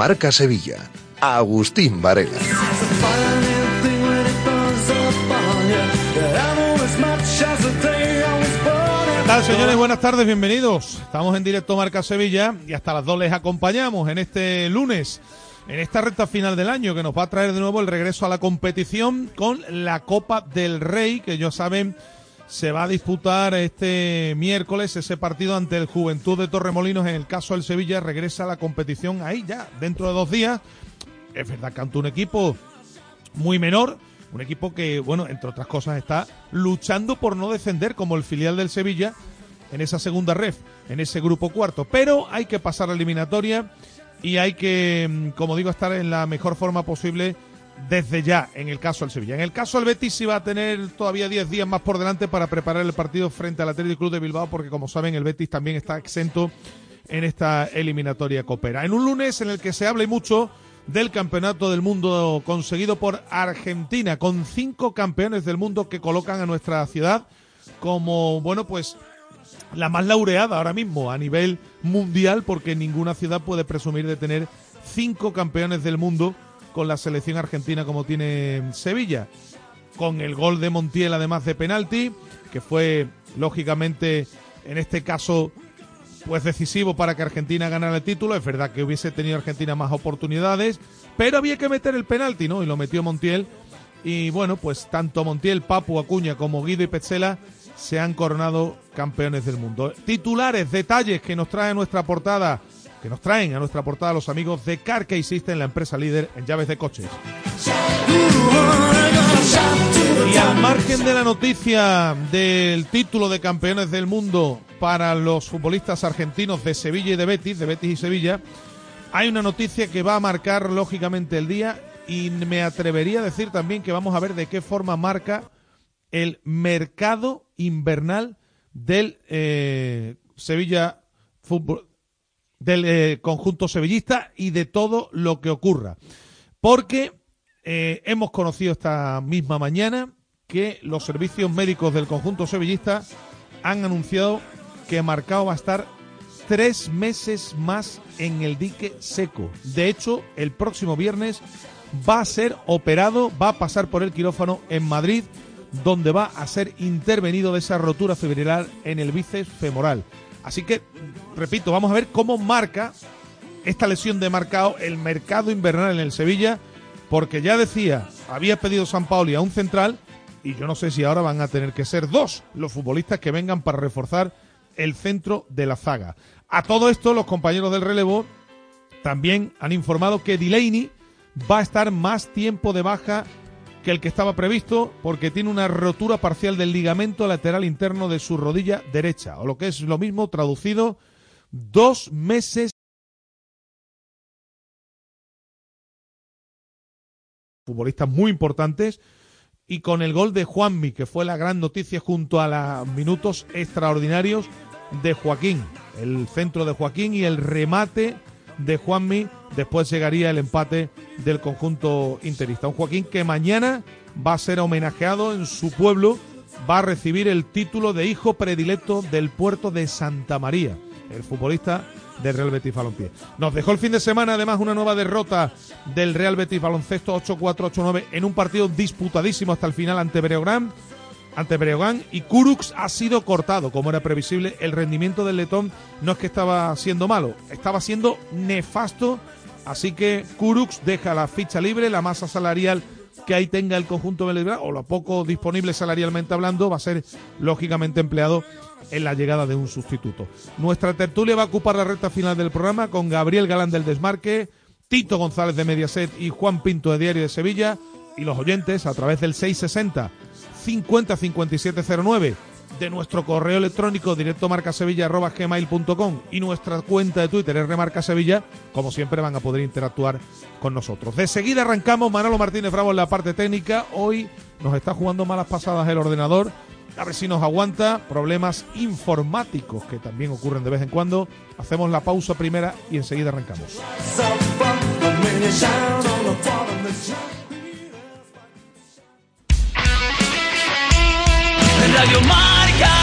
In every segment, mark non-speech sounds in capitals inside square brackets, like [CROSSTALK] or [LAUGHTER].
Marca Sevilla. Agustín Varela. ¿Qué señores? Buenas tardes, bienvenidos. Estamos en directo Marca Sevilla y hasta las dos les acompañamos en este lunes, en esta recta final del año que nos va a traer de nuevo el regreso a la competición con la Copa del Rey, que ya saben se va a disputar este miércoles ese partido ante el Juventud de Torremolinos. En el caso del Sevilla, regresa a la competición ahí ya, dentro de dos días. Es verdad que ante un equipo muy menor, un equipo que, bueno, entre otras cosas, está luchando por no defender como el filial del Sevilla en esa segunda ref, en ese grupo cuarto. Pero hay que pasar la eliminatoria y hay que, mm, como digo, estar en la mejor forma posible desde ya en el caso del Sevilla. En el caso del Betis sí va a tener todavía 10 días más por delante para preparar el partido frente al Atlético Club de Bilbao porque como saben el Betis también está exento en esta eliminatoria copera. En un lunes en el que se habla mucho del campeonato del mundo conseguido por Argentina con cinco campeones del mundo que colocan a nuestra ciudad como, bueno, pues la más laureada ahora mismo a nivel mundial porque ninguna ciudad puede presumir de tener cinco campeones del mundo con la selección argentina como tiene Sevilla. Con el gol de Montiel además de penalti, que fue lógicamente en este caso pues decisivo para que Argentina ganara el título. Es verdad que hubiese tenido Argentina más oportunidades, pero había que meter el penalti, ¿no? Y lo metió Montiel. Y bueno, pues tanto Montiel, Papu, Acuña como Guido y Petzela se han coronado campeones del mundo. Titulares, detalles que nos trae nuestra portada que nos traen a nuestra portada los amigos de Car System, la empresa líder en llaves de coches. Y al margen de la noticia del título de campeones del mundo para los futbolistas argentinos de Sevilla y de Betis, de Betis y Sevilla, hay una noticia que va a marcar lógicamente el día y me atrevería a decir también que vamos a ver de qué forma marca el mercado invernal del eh, Sevilla Fútbol del eh, conjunto sevillista y de todo lo que ocurra. Porque eh, hemos conocido esta misma mañana que los servicios médicos del conjunto sevillista han anunciado que Marcao va a estar tres meses más en el dique seco. De hecho, el próximo viernes va a ser operado, va a pasar por el quirófano en Madrid, donde va a ser intervenido de esa rotura fibrilar en el bíceps femoral. Así que, repito, vamos a ver cómo marca esta lesión de marcado el mercado invernal en el Sevilla, porque ya decía, había pedido San Paoli a un central y yo no sé si ahora van a tener que ser dos los futbolistas que vengan para reforzar el centro de la zaga. A todo esto, los compañeros del relevo también han informado que Delaney va a estar más tiempo de baja que el que estaba previsto porque tiene una rotura parcial del ligamento lateral interno de su rodilla derecha, o lo que es lo mismo traducido, dos meses. Futbolistas muy importantes y con el gol de Juanmi, que fue la gran noticia junto a los minutos extraordinarios de Joaquín, el centro de Joaquín y el remate de Juanmi, después llegaría el empate del conjunto interista. Un Joaquín que mañana va a ser homenajeado en su pueblo, va a recibir el título de hijo predilecto del puerto de Santa María, el futbolista del Real Betis Balompié. Nos dejó el fin de semana además una nueva derrota del Real Betis Baloncesto 8-4-8-9 en un partido disputadísimo hasta el final ante Breogán. Ante Breogán y Kurux ha sido cortado, como era previsible. El rendimiento del letón no es que estaba siendo malo, estaba siendo nefasto. Así que Kurux deja la ficha libre, la masa salarial que ahí tenga el conjunto Belgrano, o lo poco disponible salarialmente hablando, va a ser lógicamente empleado en la llegada de un sustituto. Nuestra tertulia va a ocupar la recta final del programa con Gabriel Galán del Desmarque, Tito González de Mediaset y Juan Pinto de Diario de Sevilla y los oyentes a través del 660 50 5709 de nuestro correo electrónico directo gmail.com y nuestra cuenta de Twitter es Remarca Sevilla, como siempre van a poder interactuar con nosotros. De seguida arrancamos, Manolo Martínez Bravo en la parte técnica, hoy nos está jugando malas pasadas el ordenador, a ver si nos aguanta, problemas informáticos que también ocurren de vez en cuando. Hacemos la pausa primera y enseguida arrancamos. Radio Marca.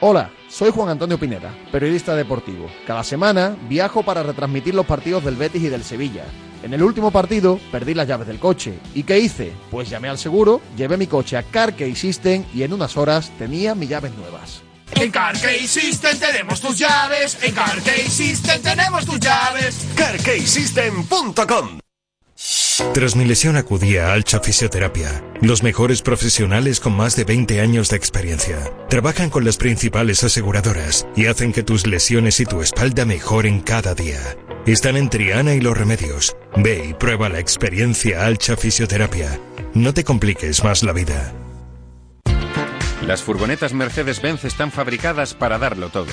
Hola, soy Juan Antonio Pineda, periodista deportivo. Cada semana viajo para retransmitir los partidos del Betis y del Sevilla. En el último partido perdí las llaves del coche. ¿Y qué hice? Pues llamé al seguro, llevé mi coche a Carkey System y en unas horas tenía mis llaves nuevas. En Carkey System tenemos tus llaves. En Carkey System tenemos tus llaves. CarKeySystem.com Tras mi lesión acudí a Alcha Fisioterapia, los mejores profesionales con más de 20 años de experiencia. Trabajan con las principales aseguradoras y hacen que tus lesiones y tu espalda mejoren cada día. Están en Triana y Los Remedios. Ve y prueba la experiencia Alcha Fisioterapia. No te compliques más la vida. Las furgonetas Mercedes-Benz están fabricadas para darlo todo.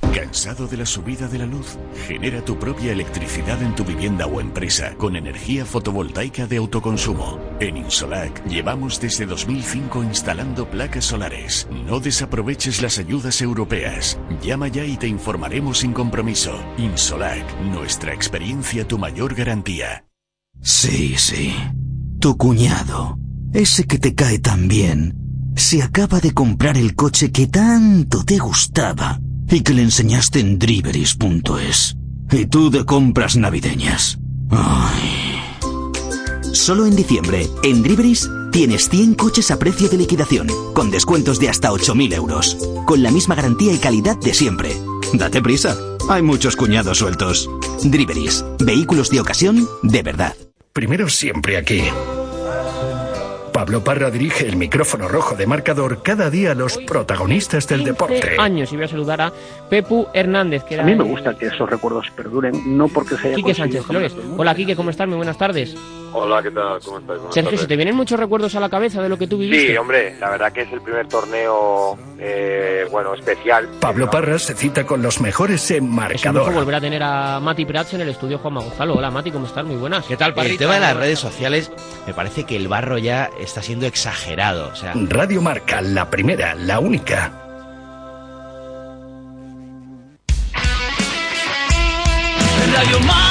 ¿Cansado de la subida de la luz? Genera tu propia electricidad en tu vivienda o empresa con energía fotovoltaica de autoconsumo. En Insolac llevamos desde 2005 instalando placas solares. No desaproveches las ayudas europeas. Llama ya y te informaremos sin compromiso. Insolac, nuestra experiencia tu mayor garantía. Sí, sí. Tu cuñado, ese que te cae tan bien, se acaba de comprar el coche que tanto te gustaba y que le enseñaste en driveris.es. Y tú de compras navideñas. Ay. Solo en diciembre, en Driveris, tienes 100 coches a precio de liquidación, con descuentos de hasta 8.000 euros, con la misma garantía y calidad de siempre. Date prisa, hay muchos cuñados sueltos. Driveris, vehículos de ocasión de verdad. Primero siempre aquí. Pablo Parra dirige el micrófono rojo de marcador cada día a los protagonistas del deporte. años y voy a saludar a Pepu Hernández. Que era a mí me gusta que esos recuerdos perduren, no porque se haya Quique Sánchez Flores. Hola Quique, ¿cómo estás? Muy buenas tardes. Hola, ¿qué tal? ¿Cómo estás? Sergio. ¿se te vienen muchos recuerdos a la cabeza de lo que tú viviste? Sí, hombre, la verdad que es el primer torneo, eh, bueno, especial. Pablo Parra se cita con los mejores en Es marcador. volver a tener a Mati Prats en el estudio Juan Gonzalo. Hola Mati, ¿cómo estás? Muy buenas. ¿Qué tal, El tema de las redes sociales, me parece que el barro ya está siendo exagerado. O sea, Radio Marca, la primera, la única. Radio Marca.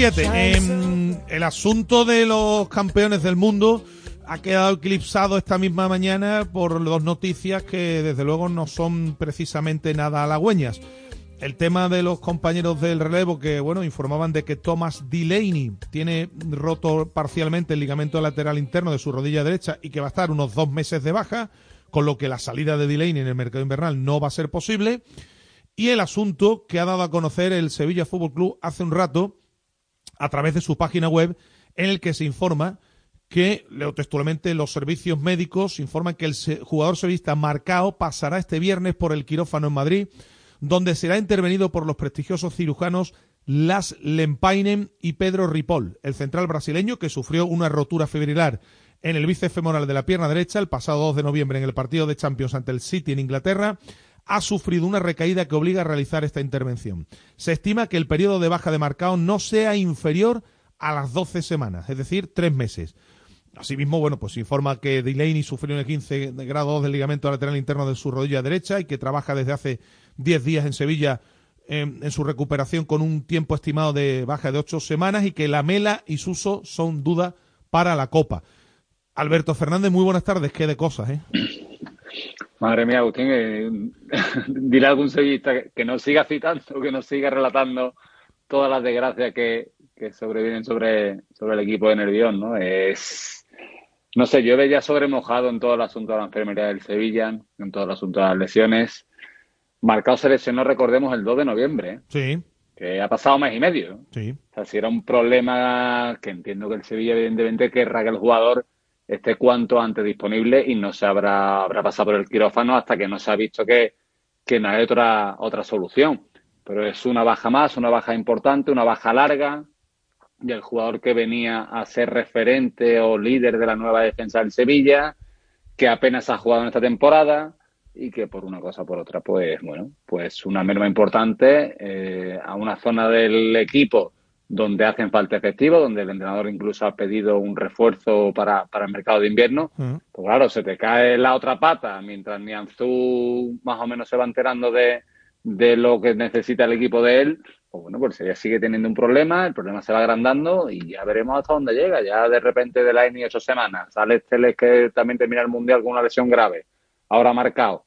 1 y 17. Em, el asunto de los campeones del mundo ha quedado eclipsado esta misma mañana por dos noticias que desde luego no son precisamente nada halagüeñas. el tema de los compañeros del relevo que, bueno, informaban de que Thomas Delaney tiene roto parcialmente el ligamento lateral interno de su rodilla derecha y que va a estar unos dos meses de baja, con lo que la salida de Delaney en el mercado invernal no va a ser posible. Y el asunto que ha dado a conocer el Sevilla Fútbol Club hace un rato a través de su página web, en el que se informa que, leo textualmente, los servicios médicos informan que el jugador sevillista Marcao pasará este viernes por el quirófano en Madrid donde será intervenido por los prestigiosos cirujanos Las Lempainen y Pedro Ripoll, el central brasileño que sufrió una rotura fibrilar en el bíceps femoral de la pierna derecha el pasado 2 de noviembre en el partido de Champions ante el City en Inglaterra, ha sufrido una recaída que obliga a realizar esta intervención. Se estima que el periodo de baja de marcado no sea inferior a las 12 semanas, es decir, tres meses. Asimismo, bueno, pues informa que Delaney sufrió un 15 grado del ligamento lateral interno de su rodilla derecha y que trabaja desde hace 10 días en Sevilla en, su recuperación con un tiempo estimado de baja de 8 semanas y que la Mela y Suso son duda para la Copa. Alberto Fernández, muy buenas tardes. Qué de cosas, ¿eh? Madre mía, Agustín, eh, [LAUGHS] dirá algún sevillista que, no siga citando, que no siga relatando todas las desgracias que, que sobrevienen sobre, sobre el equipo de Nervión, ¿no? Es, no sé, yo ya sobremojado en todo el asunto de la enfermería del Sevilla, en todo el asunto de las lesiones. Marcado se lesionó, recordemos, el 2 de noviembre. ¿eh? Sí. Que ha pasado mes y medio. Sí. O sea, si era un problema que entiendo que el Sevilla, evidentemente, querrá que el jugador esté cuanto antes disponible y no se habrá, habrá pasado por el quirófano hasta que no se ha visto que, que no hay otra, otra solución. Pero es una baja más, una baja importante, una baja larga. Y el jugador que venía a ser referente o líder de la nueva defensa del Sevilla, que apenas ha jugado en esta temporada, y que por una cosa o por otra, pues bueno, pues una merma importante eh, a una zona del equipo donde hacen falta efectivos, donde el entrenador incluso ha pedido un refuerzo para, para el mercado de invierno, Mm. pues claro, se te cae la otra pata mientras Nianzú más o menos se va enterando de, de lo que necesita el equipo de él, pues bueno, pues ella sigue teniendo un problema, el problema se va agrandando y ya veremos hasta dónde llega. Ya de repente de la ENI ocho semanas, sale Teles que también termina el Mundial con una lesión grave, ahora marcado.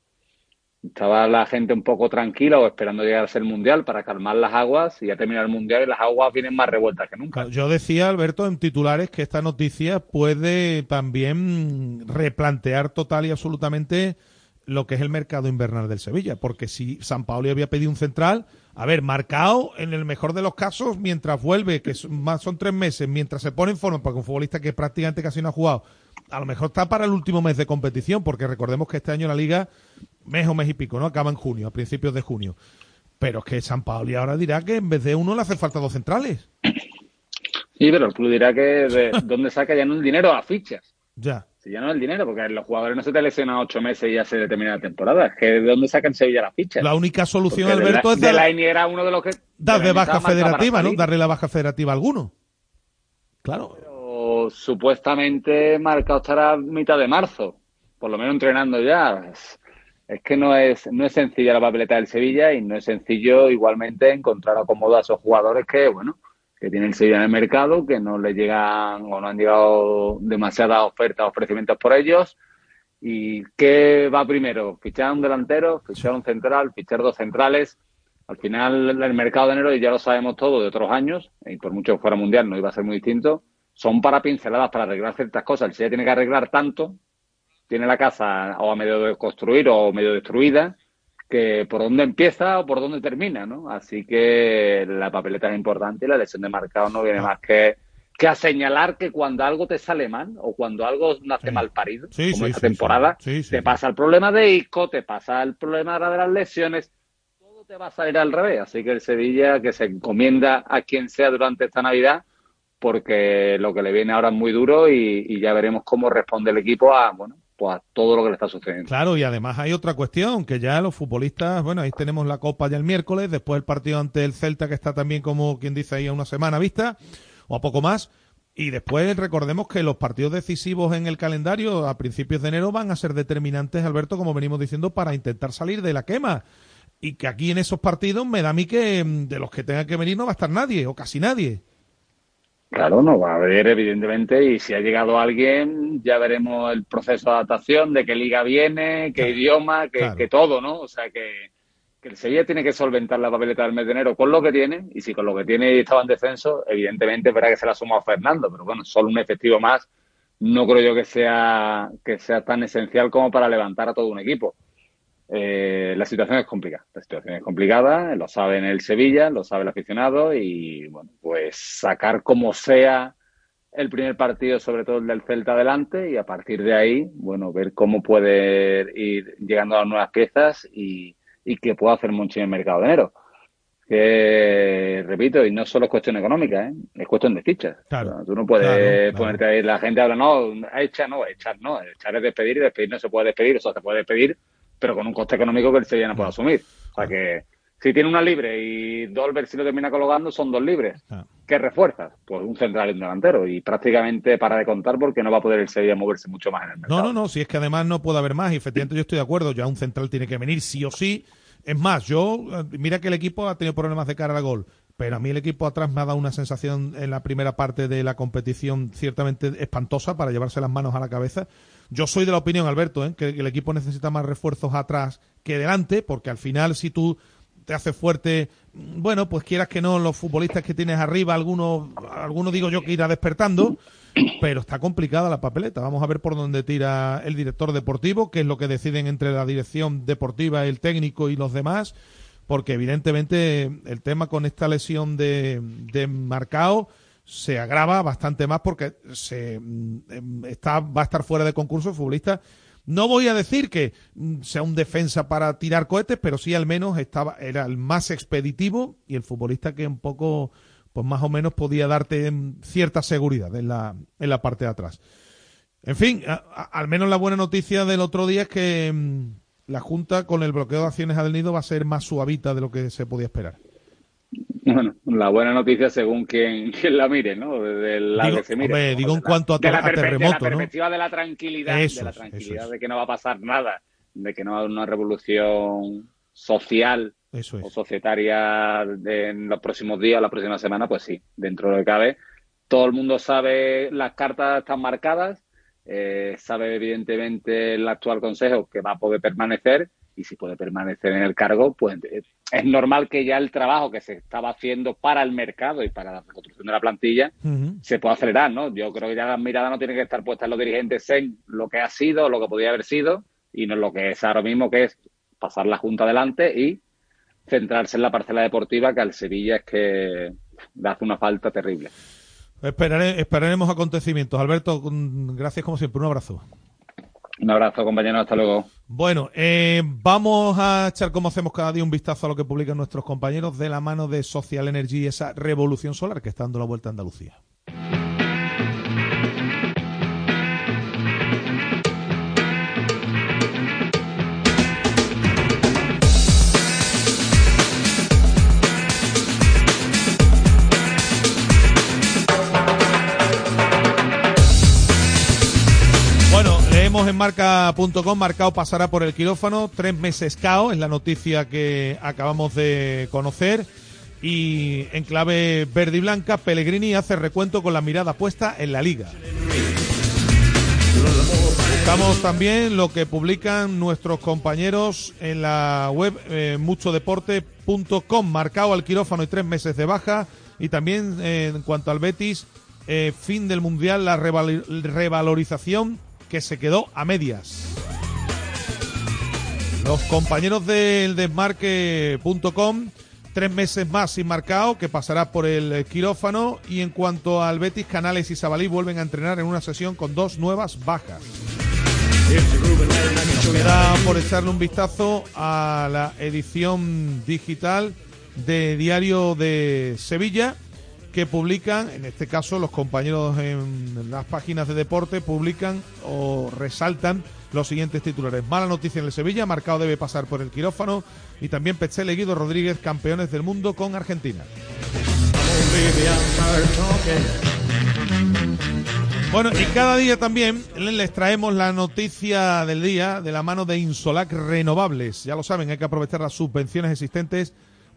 Estaba la gente un poco tranquila o esperando llegar a ser Mundial para calmar las aguas y ya termina el Mundial y las aguas vienen más revueltas que nunca. Yo decía, Alberto, en titulares que esta noticia puede también replantear total y absolutamente lo que es el mercado invernal del Sevilla, porque si San Paolo había pedido un central, a ver, marcado en el mejor de los casos mientras vuelve, que son, más, son tres meses, mientras se pone en forma, porque un futbolista que prácticamente casi no ha jugado, a lo mejor está para el último mes de competición, porque recordemos que este año la liga, mes o mes y pico, ¿no? Acaba en junio, a principios de junio. Pero es que San Paolo ahora dirá que en vez de uno le hace falta dos centrales. Sí, pero el club dirá que de [LAUGHS] dónde saca ya no el dinero a fichas. Ya. Si ya no el dinero, porque los jugadores no se te lesionan ocho meses y ya se determina la temporada. Es que de dónde sacan Sevilla las fichas. La única solución, Porque Alberto, de es la, dar- de la era uno de los que darle de baja federativa, ¿no? Darle la baja federativa a alguno. Claro. Pero supuestamente Marcao estará mitad de marzo, por lo menos entrenando ya. Es, que no es, no es sencilla la papeleta del Sevilla y no es sencillo igualmente encontrar acomodo a esos jugadores que, bueno, que tiene el Sevilla en el mercado, que no le llegan o no han llegado demasiadas ofertas o ofrecimientos por ellos. ¿Y qué va primero? ¿Fichar un delantero? ¿Fichar un central? ¿Fichar dos centrales? Al final, el mercado de enero, y ya lo sabemos todo de otros años, y por mucho que fuera mundial no iba a ser muy distinto, son para pinceladas, para arreglar ciertas cosas. El Sevilla tiene que arreglar tanto, tiene la casa o a medio de construir o medio destruida, que por dónde empieza o por dónde termina, ¿no? Así que la papeleta es importante y la lesión de marcado no viene más que, que a señalar que cuando algo te sale mal o cuando algo nace mal parido, Sí, como sí, esta sí, temporada, te pasa el problema de Isco, te pasa el problema de las lesiones, todo te va a salir al revés. Así que el Sevilla que se encomienda a quien sea durante esta Navidad, porque lo que le viene ahora es muy duro y, y ya veremos cómo responde el equipo a, bueno, a todo lo que le está sucediendo. Claro, y además hay otra cuestión, que ya los futbolistas, bueno, ahí tenemos la Copa ya el miércoles, después el partido ante el Celta, que está también como quien dice ahí a una semana vista, o a poco más, y después recordemos que los partidos decisivos en el calendario a principios de enero van a ser determinantes, Alberto, como venimos diciendo, para intentar salir de la quema. Y que aquí en esos partidos me da a mí que mm, de los que tengan que venir no va a estar nadie, o casi nadie. Claro, no va a haber, evidentemente, y si ha llegado alguien, ya veremos el proceso de adaptación, de qué liga viene, qué idioma, claro. qué todo, ¿no? O sea que, que el Sevilla tiene que solventar la papeleta del mes de enero con lo que tiene, y si con lo que tiene estaba en descenso, evidentemente verdad que se la ha sumado Fernando, pero bueno, solo un efectivo más no creo yo que sea, que sea tan esencial como para levantar a todo un equipo. Eh, la situación es complicada, la situación es complicada, lo sabe en el Sevilla, lo sabe el aficionado y bueno, pues sacar como sea el primer partido, sobre todo el del Celta adelante y a partir de ahí, bueno, ver cómo puede ir llegando a las nuevas piezas y, y que pueda hacer mucho en el mercado de enero. Que, repito, y no solo es cuestión económica, ¿eh? es cuestión de fichas. Claro. O sea, tú no puedes Claro, ponerte ahí, la gente habla, no, echar no, echar no, echar es despedir y despedir no se puede despedir, o sea, se puede despedir, pero con un coste económico que el Sevilla no puede asumir. O sea que si tiene una libre y Dolber si lo termina colocando, son dos libres. ¿Qué refuerzas? Pues un central y un delantero. Y prácticamente para de contar porque no va a poder el Sevilla moverse mucho más en el mercado. No, no, no, si es que además no puede haber más, y efectivamente yo estoy de acuerdo, ya un central tiene que venir sí o sí. Es más, yo, eh, mira que el equipo ha tenido problemas de cara al gol, pero a mí el equipo atrás me ha dado una sensación en la primera parte de la competición ciertamente espantosa para llevarse las manos a la cabeza. Yo soy de la opinión, Alberto, ¿eh? que el equipo necesita más refuerzos atrás que delante, porque al final si tú te haces fuerte, bueno, pues quieras que no, los futbolistas que tienes arriba, algunos, algunos digo yo que irá despertando, pero está complicada la papeleta. Vamos a ver por dónde tira el director deportivo, que es lo que deciden entre la dirección deportiva, el técnico y los demás, porque evidentemente el tema con esta lesión de, de Marcao se agrava bastante más porque se mm, está va a estar fuera de concurso el futbolista. No voy a decir que mm, sea un defensa para tirar cohetes, pero sí al menos estaba era el más expeditivo y el futbolista que un poco pues más o menos podía darte mm, cierta seguridad en la, en la parte de atrás. En fin, al menos la buena noticia del otro día es que mm, la Junta con el bloqueo de acciones del nido va a ser más suavita de lo que se podía esperar. Bueno, la buena noticia según quien, [LAUGHS] quien la mire, ¿no? Desde lado Digo, que se mire. hombre, digo en cuanto a, de la, ter- a perpe- de la terremoto, ¿no? perspectiva de la tranquilidad, Eso de la es, tranquilidad es. de que no va a pasar nada, de que no va a haber una revolución social Eso o es. societaria de- en los próximos días, la próxima semana, pues sí, dentro de lo que cabe. Todo el mundo sabe, las cartas están marcadas, eh, sabe evidentemente el actual consejo que va a poder permanecer y si puede permanecer en el cargo, pues eh, es normal que ya el trabajo que se estaba haciendo para el mercado y para la reconstrucción de la plantilla se puede acelerar, ¿no? Yo creo que ya la mirada no tiene que estar puesta en los dirigentes en lo que ha sido, lo que podría haber sido, y no en lo que es ahora mismo, que es pasar la Junta adelante y centrarse en la parcela deportiva, que al Sevilla es que le hace una falta terrible. Esperare- esperaremos acontecimientos. Alberto, mm, gracias como siempre. Un abrazo. Un abrazo, compañeros, hasta luego. Bueno, eh, vamos a echar como hacemos cada día un vistazo a lo que publican nuestros compañeros de la mano de Social Energy y esa revolución solar que está dando la vuelta a Andalucía. En marca.com, marcado pasará por el quirófano, tres meses cao, es la noticia que acabamos de conocer. Y en clave verde y blanca, Pellegrini hace recuento con la mirada puesta en la liga. Buscamos también lo que publican nuestros compañeros en la web eh, muchodeporte.com, marcado al quirófano y tres meses de baja. Y también eh, en cuanto al Betis, eh, fin del Mundial, la reval- revalorización que se quedó a medias. Los compañeros del desmarque.com, tres meses más sin marcado, que pasará por el quirófano. Y en cuanto al Betis, Canales y Sabalí vuelven a entrenar en una sesión con dos nuevas bajas. Nos queda por echarle un vistazo a la edición digital de Diario de Sevilla que publican, en este caso los compañeros en las páginas de deporte publican o resaltan los siguientes titulares. Mala noticia en el Sevilla, Marcado debe pasar por el quirófano y también Pechel y Guido Rodríguez, campeones del mundo con Argentina. Bueno, y cada día también les traemos la noticia del día de la mano de Insolac Renovables. Ya lo saben, hay que aprovechar las subvenciones existentes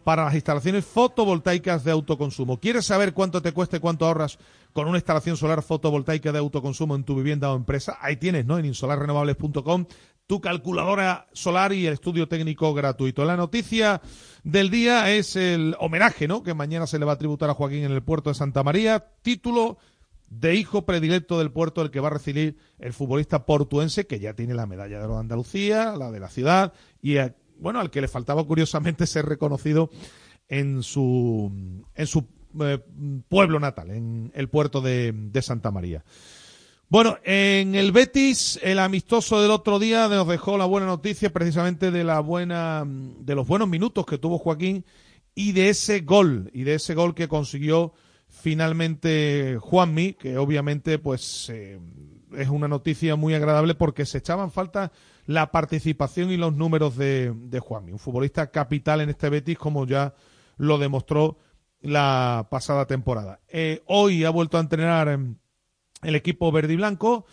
para las instalaciones fotovoltaicas de autoconsumo. ¿Quieres saber cuánto te cuesta y cuánto ahorras con una instalación solar fotovoltaica de autoconsumo en tu vivienda o empresa? Ahí tienes, ¿no? En insolarrenovables.com tu calculadora solar y el estudio técnico gratuito. La noticia del día es el homenaje, ¿no? Que mañana se le va a tributar a Joaquín en el puerto de Santa María. Título de hijo predilecto del puerto, el que va a recibir el futbolista portuense, que ya tiene la medalla de Andalucía, la de la ciudad, y bueno, al que le faltaba curiosamente ser reconocido en su, en su eh, pueblo natal, en el puerto de, de, Santa María. Bueno, en el Betis, el amistoso del otro día nos dejó la buena noticia precisamente de la buena, de los buenos minutos que tuvo Joaquín y de ese gol, y de ese gol que consiguió finalmente Juanmi, que obviamente pues eh, es una noticia muy agradable porque se echaban falta la participación y los números de, de Juanmi, un futbolista capital en este Betis como ya lo demostró la pasada temporada. Eh, hoy ha vuelto a entrenar el equipo verde y blanco,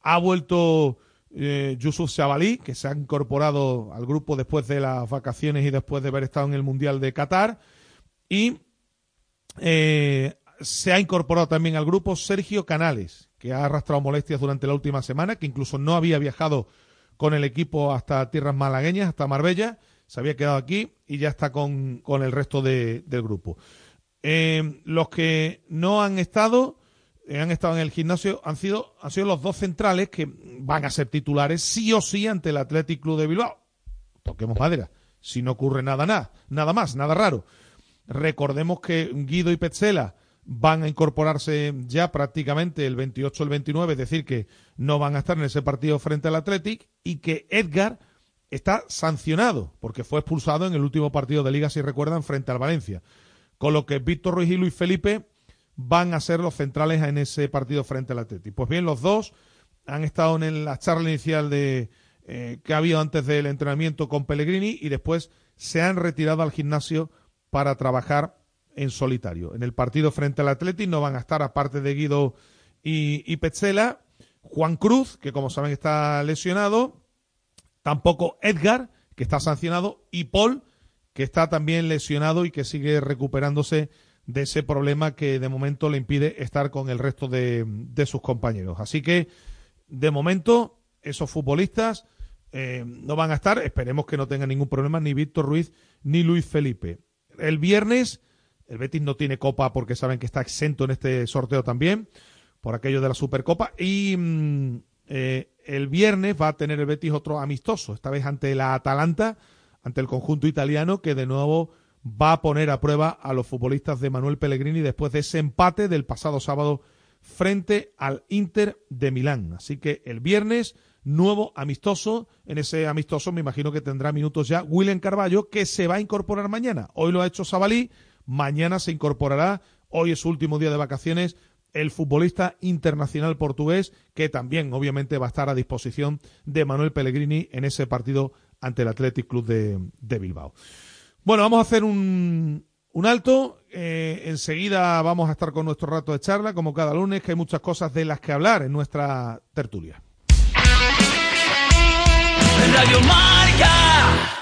ha vuelto eh, Yusuf Shabalí, que se ha incorporado al grupo después de las vacaciones y después de haber estado en el Mundial de Qatar, y eh, se ha incorporado también al grupo Sergio Canales, que ha arrastrado molestias durante la última semana, que incluso no había viajado con el equipo hasta tierras malagueñas, hasta Marbella, se había quedado aquí y ya está con, con el resto de, del grupo. Eh, los que no han estado, eh, han estado en el gimnasio, han sido, han sido los dos centrales que van a ser titulares sí o sí ante el Athletic Club de Bilbao. Toquemos madera. Si no ocurre nada, nada, nada más, nada raro. Recordemos que Guido y Petzela van a incorporarse ya prácticamente el 28 o el 29, es decir, que no van a estar en ese partido frente al Athletic y que Edgar está sancionado porque fue expulsado en el último partido de liga, si recuerdan, frente al Valencia. Con lo que Víctor Ruiz y Luis Felipe van a ser los centrales en ese partido frente al Athletic. Pues bien, los dos han estado en la charla inicial de eh, que ha habido antes del entrenamiento con Pellegrini y después se han retirado al gimnasio para trabajar en solitario. En el partido frente al Athletic no van a estar, aparte de Guido y, y Petzela, Juan Cruz, que como saben está lesionado, tampoco Edgar, que está sancionado, y Paul, que está también lesionado y que sigue recuperándose de ese problema que de momento le impide estar con el resto de, de sus compañeros. Así que, de momento, esos futbolistas eh, no van a estar. Esperemos que no tengan ningún problema ni Víctor Ruiz ni Luis Felipe. El viernes el Betis no tiene copa porque saben que está exento en este sorteo también, por aquello de la Supercopa. Y mm, eh, el viernes va a tener el Betis otro amistoso, esta vez ante la Atalanta, ante el conjunto italiano, que de nuevo va a poner a prueba a los futbolistas de Manuel Pellegrini después de ese empate del pasado sábado frente al Inter de Milán. Así que el viernes, nuevo amistoso. En ese amistoso me imagino que tendrá minutos ya William Carballo, que se va a incorporar mañana. Hoy lo ha hecho Sabalí Mañana se incorporará, hoy es su último día de vacaciones, el futbolista internacional portugués, que también obviamente va a estar a disposición de Manuel Pellegrini en ese partido ante el Athletic Club de, Bilbao. Bueno, vamos a hacer un, un alto. Eh, enseguida vamos a estar con nuestro rato de charla, como cada lunes, que hay muchas cosas de las que hablar en nuestra tertulia. Radio Marca.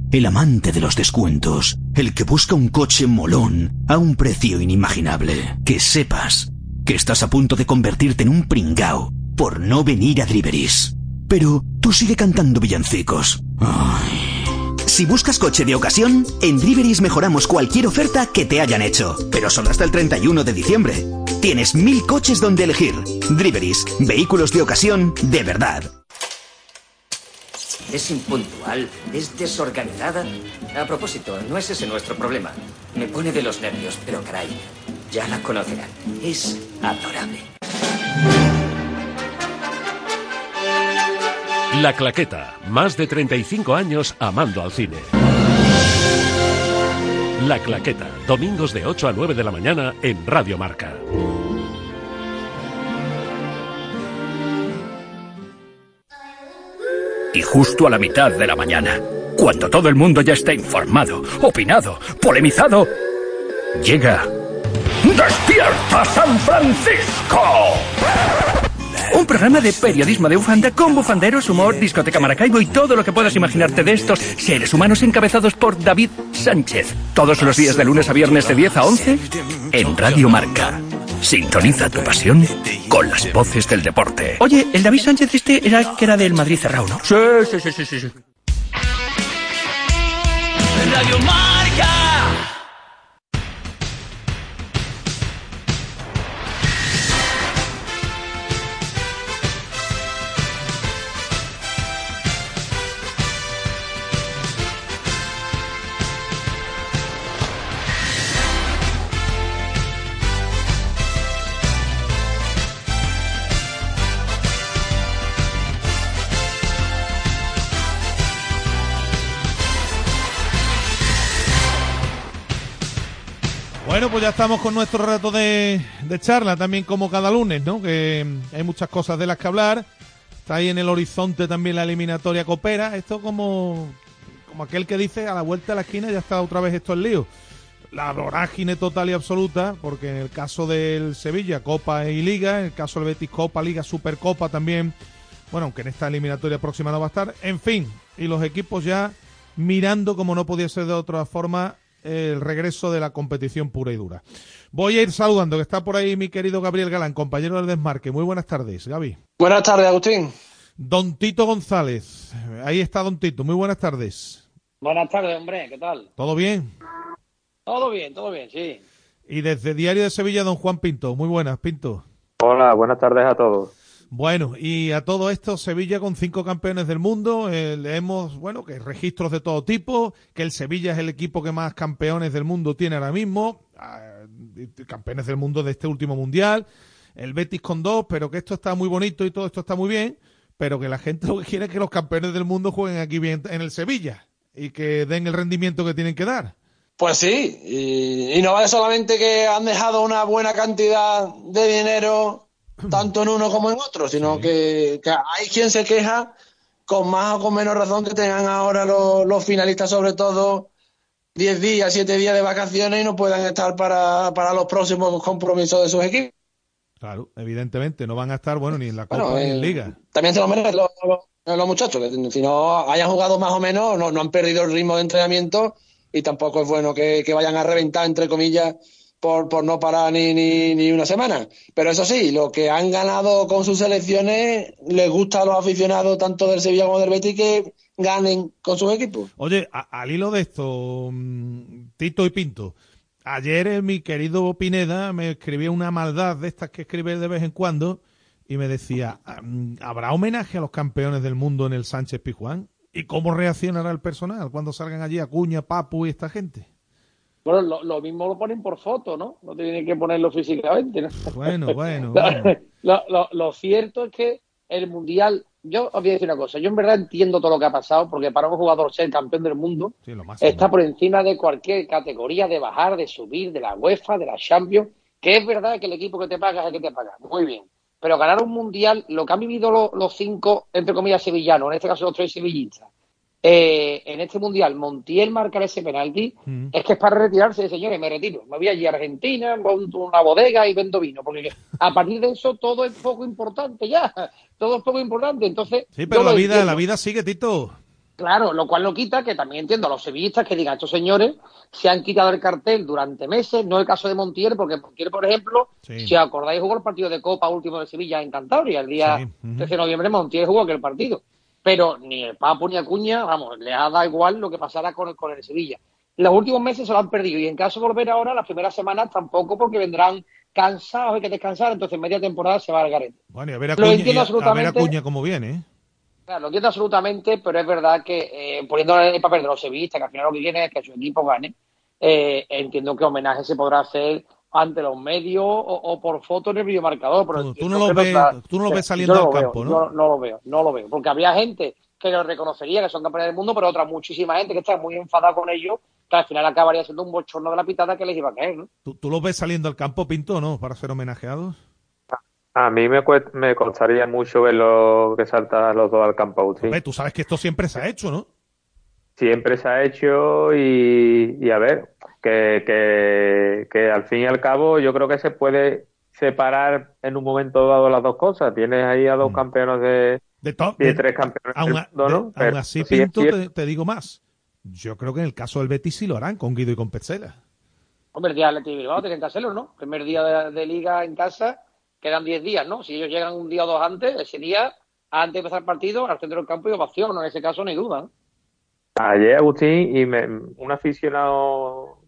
el amante de los descuentos, el que busca un coche molón a un precio inimaginable. Que sepas que estás a punto de convertirte en un pringao por no venir a Driveris. pero tú sigue cantando villancicos. Si buscas coche de ocasión, en Driveris mejoramos cualquier oferta que te hayan hecho, pero solo hasta el 31 de diciembre. Tienes mil coches donde elegir. Driveris, vehículos de ocasión de verdad. Es impuntual, es desorganizada. A propósito, no es ese nuestro problema. Me pone de los nervios, pero caray, ya la conocerán. Es adorable. La Claqueta, más de 35 años amando al cine. La Claqueta, domingos de 8 a 9 de la mañana en Radio Marca. Y justo a la mitad de la mañana, cuando todo el mundo ya está informado, opinado, polemizado, llega ¡Despierta San Francisco! Un programa de periodismo de bufanda con bufanderos, humor, discoteca Maracaibo y todo lo que puedas imaginarte de estos seres humanos encabezados por David Sánchez. Todos los días de lunes a viernes de 10 a 11 en Radio Marca. Sintoniza tu pasión con las voces del deporte. Oye, el David Sánchez este era el que era del Madrid cerrado, ¿no? Sí, sí, sí, sí, sí. Radio Bueno, pues ya estamos con nuestro rato de, charla, también como cada lunes, ¿no? Que mm, hay muchas cosas de las que hablar. Está ahí en el horizonte también la eliminatoria coopera. Esto como, como aquel que dice a la vuelta de la esquina ya está otra vez esto el lío. La vorágine total y absoluta, porque en el caso del Sevilla, Copa y Liga, en el caso del Betis, Copa, Liga, Supercopa también. Bueno, aunque en esta eliminatoria próxima no va a estar. En fin, y los equipos ya mirando, como no podía ser de otra forma, el regreso de la competición pura y dura. Voy a ir saludando, que está por ahí mi querido Gabriel Galán, compañero del Desmarque. Muy buenas tardes, Gaby. Buenas tardes, Agustín. Don Tito González. Ahí está Don Tito. Muy buenas tardes. Buenas tardes, hombre. ¿Qué tal? ¿Todo bien? Todo bien, todo bien, sí. Y desde Diario de Sevilla, don Juan Pinto. Muy buenas, Pinto. Hola, buenas tardes a todos. Bueno, y a todo esto, Sevilla con cinco campeones del mundo. Eh, leemos, bueno, que registros de todo tipo, que el Sevilla es el equipo que más campeones del mundo tiene ahora mismo, ah, campeones del mundo de este último mundial. El Betis con dos, pero que esto está muy bonito y todo esto está muy bien, pero que la gente [LAUGHS] lo que quiere es que los campeones del mundo jueguen aquí bien en el Sevilla y que den el rendimiento que tienen que dar. Pues sí, y, y no vale solamente que han dejado una buena cantidad de dinero tanto en uno como en otro, sino que, que hay quien se queja con más o con menos razón que tengan ahora los, los finalistas, sobre todo 10 días, 7 días de vacaciones y no puedan estar para, para los próximos compromisos de sus equipos. Claro, evidentemente, no van a estar, bueno, ni en la Copa Bueno, ni en eh, Liga. También se lo merecen los, los- los muchachos, que si no hayan jugado más o menos, no, no han perdido el ritmo de entrenamiento y tampoco es bueno que, que vayan a reventar, entre comillas, por, por no parar ni, ni, ni una semana. Pero eso sí, lo que han ganado con sus selecciones les gusta a los aficionados tanto del Sevilla como del Betis que ganen con sus equipos. Oye, a- al hilo de esto, mm, Tito y Pinto, ayer mi querido Pineda me escribía una maldad de estas que escribe de vez en cuando y me decía, "Ah, mm, ¿habrá homenaje a los campeones del mundo en el Sánchez Pijuán? ¿Y cómo reaccionará el personal cuando salgan allí Acuña, Papu y esta gente? Bueno, lo, lo mismo lo ponen por foto, ¿no? No tienen que ponerlo físicamente, ¿no? Bueno, bueno, [LAUGHS] Lo- bueno. Lo, lo- lo cierto es que el Mundial, yo os voy a decir una cosa, yo en verdad entiendo todo lo que ha pasado, porque para un jugador ser campeón del mundo Sí, está por encima de cualquier categoría de bajar, de subir, de la UEFA, de la Champions, que es verdad que el equipo que te paga es el que te paga, muy bien. Pero ganar un Mundial, lo que han vivido los, los cinco, entre comillas, sevillanos, en este caso los tres sevillistas, eh, en este Mundial, Montiel marcar ese penalti, es que es para retirarse, señores, me retiro. Me voy allí a Argentina, monto una bodega y vendo vino, porque a partir de eso todo es poco importante ya, todo es poco importante. Entonces, Sí, pero la vida, entiendo. la vida sigue, Tito. Claro, lo cual no quita que también entiendo a los sevillistas que digan, estos señores se han quitado el cartel durante meses, no el caso de Montiel, porque Montiel, por ejemplo, Sí. si acordáis, jugó el partido de Copa último de Sevilla en Cantabria, el día Sí, ujú. 13 de noviembre Montiel jugó aquel partido. Pero ni el Papu ni Acuña, vamos, le ha dado igual lo que pasara con el, con el Sevilla. Los últimos meses se lo han perdido y en caso de volver ahora, las primeras semanas tampoco, porque vendrán cansados, hay que descansar, entonces media temporada se va al garete. Bueno, y a ver a Lo entiendo y a- a ver a absolutamente. Cuña cómo viene, ¿eh? Claro, lo entiendo absolutamente, pero es verdad que eh, poniéndolo en el papel de los sevillistas, que al final lo que quieren es que su equipo gane, eh, entiendo que homenaje se podrá hacer ante los medios o, o por foto en el videomarcador. Pero tú no lo ves- tú no lo ves saliendo al lo veo, campo, ¿no? no lo veo, no lo veo, porque había gente que lo reconocería, que son campeones del mundo, pero otra muchísima gente que está muy enfadada con ellos, que al final acabaría siendo un bochorno de la pitada que les iba a caer, ¿no? ¿Tú, tú los ves saliendo al campo, Pinto, no? Para ser homenajeados. A mí me, cuest- me costaría mucho ver lo que saltan los dos al campo, Agustín. Hombre, tú sabes que esto siempre se ha hecho, ¿no? Siempre se ha hecho y, y a ver, que, que, que al fin y al cabo yo creo que se puede separar en un momento dado las dos cosas. Tienes ahí a dos campeones de, Mm. de, de- tres campeones Aún, del a- mundo, de- ¿no? aún así, sí Pinto, te, te digo más. Yo creo que en el caso del Betis sí lo harán con Guido y con Petzela. Hombre, el día del Bilbao tienen que hacerlo, ¿no? Primer día de, de liga en casa, quedan 10 días, ¿no? Si ellos llegan un día o dos antes, ese día, antes de empezar el partido, al centro del campo y ovación, ¿no? En ese caso, no hay duda, ¿no? Ayer, Agustín, y me- un aficionado,